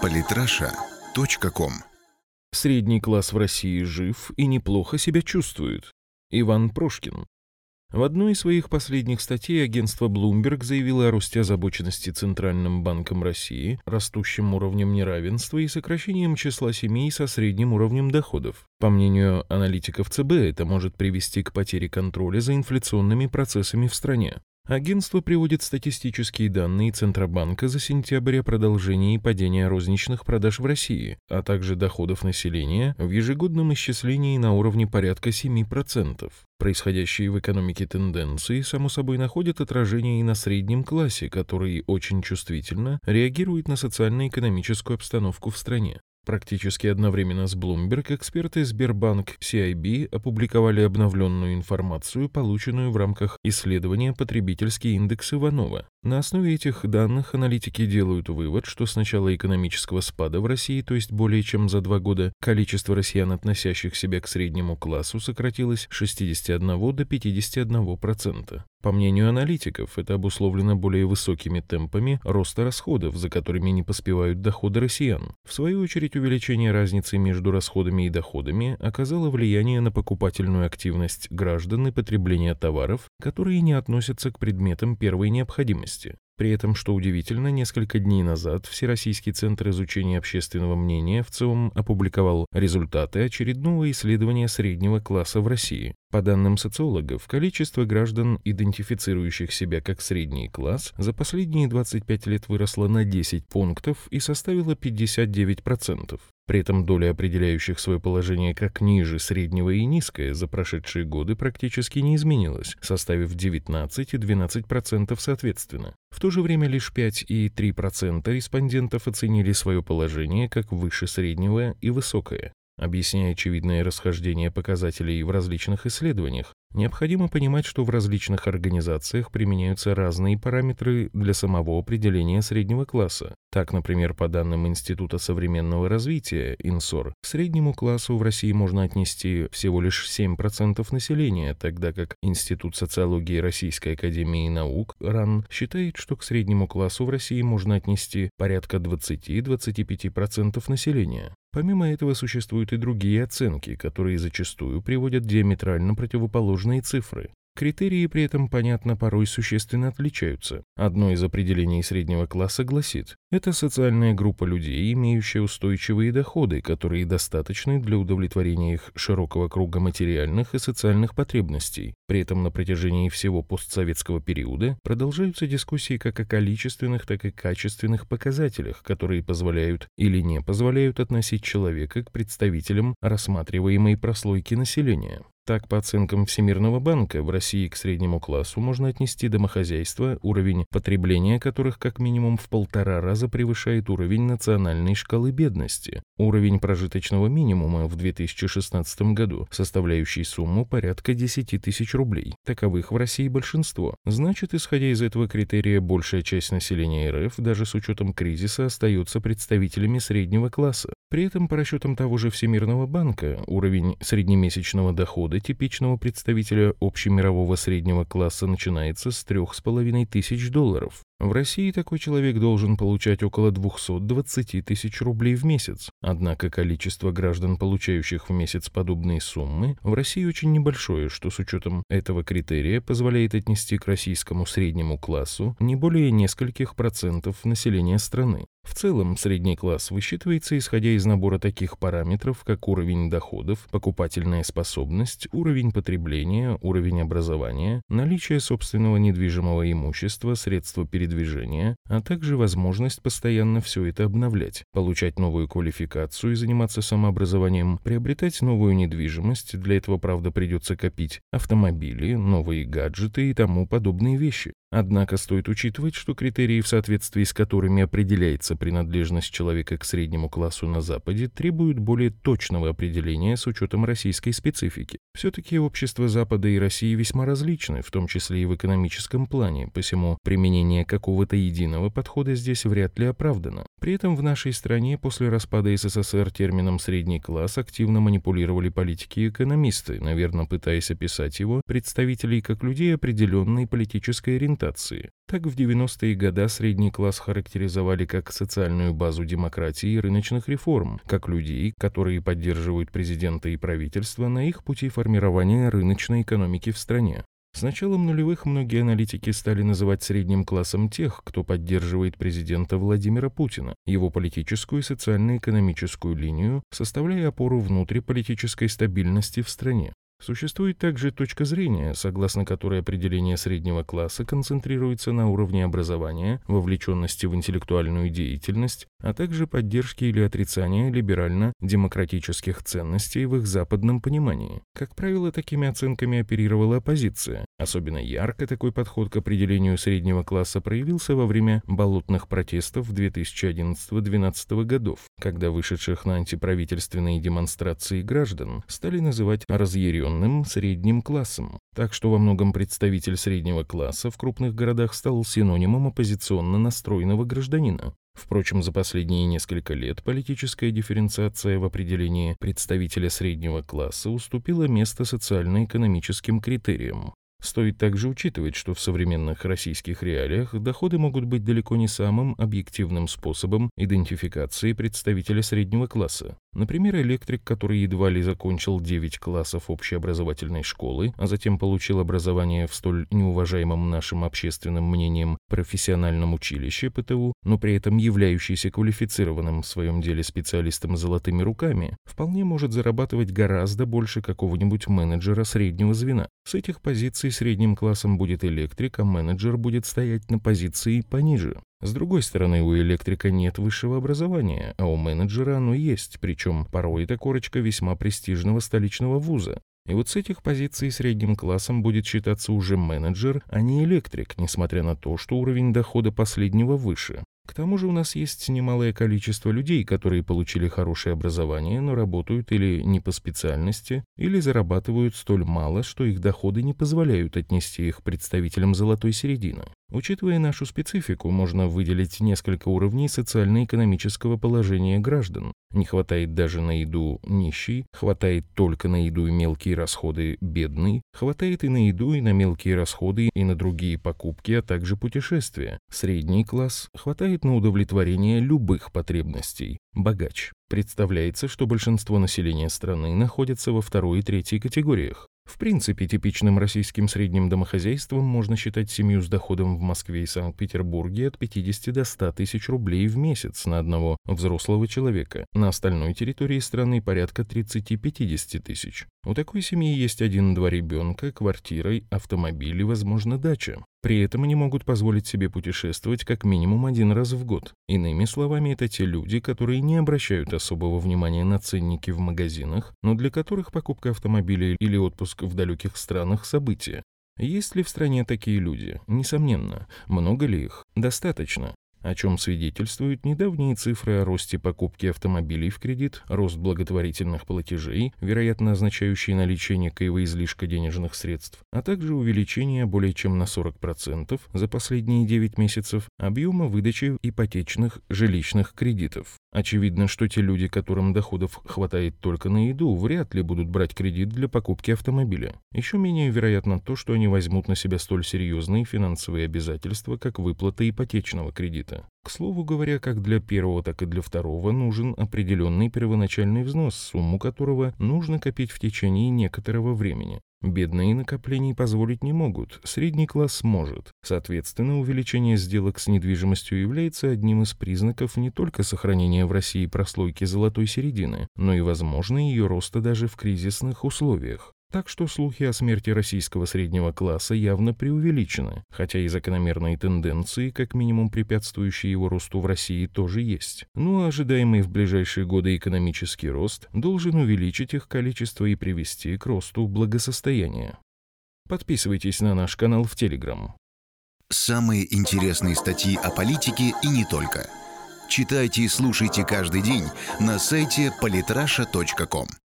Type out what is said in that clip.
Политраша.ком Средний класс в России жив и неплохо себя чувствует. Иван Прошкин. В одной из своих последних статей агентство Bloomberg заявило о росте озабоченности Центральным банком России, растущим уровнем неравенства и сокращением числа семей со средним уровнем доходов. По мнению аналитиков ЦБ, это может привести к потере контроля за инфляционными процессами в стране. Агентство приводит статистические данные Центробанка за сентябрь о продолжении падения розничных продаж в России, а также доходов населения в ежегодном исчислении на уровне порядка 7%. Происходящие в экономике тенденции, само собой, находят отражение и на среднем классе, который очень чувствительно реагирует на социально-экономическую обстановку в стране. Практически одновременно с Bloomberg эксперты Сбербанк CIB опубликовали обновленную информацию, полученную в рамках исследования «Потребительский индекс Иванова». На основе этих данных аналитики делают вывод, что с начала экономического спада в России, то есть более чем за два года, количество россиян, относящих себя к среднему классу, сократилось с 61 до 51%. По мнению аналитиков, это обусловлено более высокими темпами роста расходов, за которыми не поспевают доходы россиян. В свою очередь, увеличение разницы между расходами и доходами оказало влияние на покупательную активность граждан и потребление товаров, которые не относятся к предметам первой необходимости. При этом, что удивительно, несколько дней назад Всероссийский центр изучения общественного мнения в целом опубликовал результаты очередного исследования среднего класса в России. По данным социологов, количество граждан, идентифицирующих себя как средний класс, за последние 25 лет выросло на 10 пунктов и составило 59%. При этом доля определяющих свое положение как ниже среднего и низкое за прошедшие годы практически не изменилась, составив 19 и 12% соответственно. В то же время лишь 5 и 3% респондентов оценили свое положение как выше среднего и высокое. Объясняя очевидное расхождение показателей в различных исследованиях, необходимо понимать, что в различных организациях применяются разные параметры для самого определения среднего класса. Так, например, по данным Института современного развития «Инсор», к среднему классу в России можно отнести всего лишь 7% населения, тогда как Институт социологии Российской академии наук РАН считает, что к среднему классу в России можно отнести порядка 20-25% населения. Помимо этого существуют и другие оценки, которые зачастую приводят диаметрально противоположные цифры. Критерии при этом, понятно, порой существенно отличаются. Одно из определений среднего класса гласит, это социальная группа людей, имеющая устойчивые доходы, которые достаточны для удовлетворения их широкого круга материальных и социальных потребностей. При этом на протяжении всего постсоветского периода продолжаются дискуссии как о количественных, так и качественных показателях, которые позволяют или не позволяют относить человека к представителям рассматриваемой прослойки населения. Так, по оценкам Всемирного банка, в России к среднему классу можно отнести домохозяйства, уровень потребления которых как минимум в полтора раза превышает уровень национальной шкалы бедности, уровень прожиточного минимума в 2016 году, составляющий сумму порядка 10 тысяч рублей. Таковых в России большинство. Значит, исходя из этого критерия, большая часть населения РФ, даже с учетом кризиса, остается представителями среднего класса. При этом, по расчетам того же Всемирного банка, уровень среднемесячного дохода типичного представителя общемирового среднего класса начинается с 3,5 тысяч долларов. В России такой человек должен получать около 220 тысяч рублей в месяц. Однако количество граждан, получающих в месяц подобные суммы, в России очень небольшое, что с учетом этого критерия позволяет отнести к российскому среднему классу не более нескольких процентов населения страны. В целом, средний класс высчитывается исходя из набора таких параметров, как уровень доходов, покупательная способность, уровень потребления, уровень образования, наличие собственного недвижимого имущества, средства передвижения, а также возможность постоянно все это обновлять, получать новую квалификацию и заниматься самообразованием, приобретать новую недвижимость, для этого, правда, придется копить, автомобили, новые гаджеты и тому подобные вещи. Однако стоит учитывать, что критерии, в соответствии с которыми определяется принадлежность человека к среднему классу на Западе, требуют более точного определения с учетом российской специфики. Все-таки общества Запада и России весьма различны, в том числе и в экономическом плане, посему применение какого-то единого подхода здесь вряд ли оправдано. При этом в нашей стране после распада СССР термином «средний класс» активно манипулировали политики и экономисты, наверное, пытаясь описать его представителей как людей определенной политической ориентации. Так в 90-е годы средний класс характеризовали как социальную базу демократии и рыночных реформ, как людей, которые поддерживают президента и правительство на их пути формирования рыночной экономики в стране. С началом нулевых многие аналитики стали называть средним классом тех, кто поддерживает президента Владимира Путина, его политическую и социально-экономическую линию, составляя опору внутриполитической стабильности в стране. Существует также точка зрения, согласно которой определение среднего класса концентрируется на уровне образования, вовлеченности в интеллектуальную деятельность, а также поддержки или отрицания либерально-демократических ценностей в их западном понимании. Как правило, такими оценками оперировала оппозиция. Особенно ярко такой подход к определению среднего класса проявился во время болотных протестов 2011-2012 годов, когда вышедших на антиправительственные демонстрации граждан стали называть разъяренным средним классом. Так что во многом представитель среднего класса в крупных городах стал синонимом оппозиционно настроенного гражданина. Впрочем, за последние несколько лет политическая дифференциация в определении представителя среднего класса уступила место социально-экономическим критериям. Стоит также учитывать, что в современных российских реалиях доходы могут быть далеко не самым объективным способом идентификации представителя среднего класса. Например, электрик, который едва ли закончил 9 классов общеобразовательной школы, а затем получил образование в столь неуважаемом нашим общественным мнением профессиональном училище ПТУ, но при этом являющийся квалифицированным в своем деле специалистом золотыми руками, вполне может зарабатывать гораздо больше какого-нибудь менеджера среднего звена. С этих позиций средним классом будет электрик, а менеджер будет стоять на позиции пониже. С другой стороны, у электрика нет высшего образования, а у менеджера оно есть, причем порой это корочка весьма престижного столичного вуза. И вот с этих позиций средним классом будет считаться уже менеджер, а не электрик, несмотря на то, что уровень дохода последнего выше. К тому же у нас есть немалое количество людей, которые получили хорошее образование, но работают или не по специальности, или зарабатывают столь мало, что их доходы не позволяют отнести их представителям золотой середины. Учитывая нашу специфику, можно выделить несколько уровней социально-экономического положения граждан. Не хватает даже на еду нищий, хватает только на еду и мелкие расходы бедный, хватает и на еду, и на мелкие расходы, и на другие покупки, а также путешествия. Средний класс хватает на удовлетворение любых потребностей. Богач. Представляется, что большинство населения страны находится во второй и третьей категориях. В принципе, типичным российским средним домохозяйством можно считать семью с доходом в Москве и Санкт-Петербурге от 50 до 100 тысяч рублей в месяц на одного взрослого человека. На остальной территории страны порядка 30-50 тысяч. У такой семьи есть один-два ребенка, квартира, автомобиль и, возможно, дача. При этом они могут позволить себе путешествовать как минимум один раз в год. Иными словами, это те люди, которые не обращают особого внимания на ценники в магазинах, но для которых покупка автомобиля или отпуск в далеких странах – событие. Есть ли в стране такие люди? Несомненно. Много ли их? Достаточно о чем свидетельствуют недавние цифры о росте покупки автомобилей в кредит, рост благотворительных платежей, вероятно означающие наличие некоего излишка денежных средств, а также увеличение более чем на 40% за последние 9 месяцев объема выдачи ипотечных жилищных кредитов. Очевидно, что те люди, которым доходов хватает только на еду, вряд ли будут брать кредит для покупки автомобиля. Еще менее вероятно то, что они возьмут на себя столь серьезные финансовые обязательства, как выплата ипотечного кредита. К слову говоря, как для первого, так и для второго нужен определенный первоначальный взнос, сумму которого нужно копить в течение некоторого времени. Бедные накоплений позволить не могут, средний класс может. Соответственно, увеличение сделок с недвижимостью является одним из признаков не только сохранения в России прослойки золотой середины, но и, возможно, ее роста даже в кризисных условиях. Так что слухи о смерти российского среднего класса явно преувеличены, хотя и закономерные тенденции, как минимум препятствующие его росту в России, тоже есть. Ну а ожидаемый в ближайшие годы экономический рост должен увеличить их количество и привести к росту благосостояния. Подписывайтесь на наш канал в Телеграм. Самые интересные статьи о политике и не только. Читайте и слушайте каждый день на сайте polytrasha.com.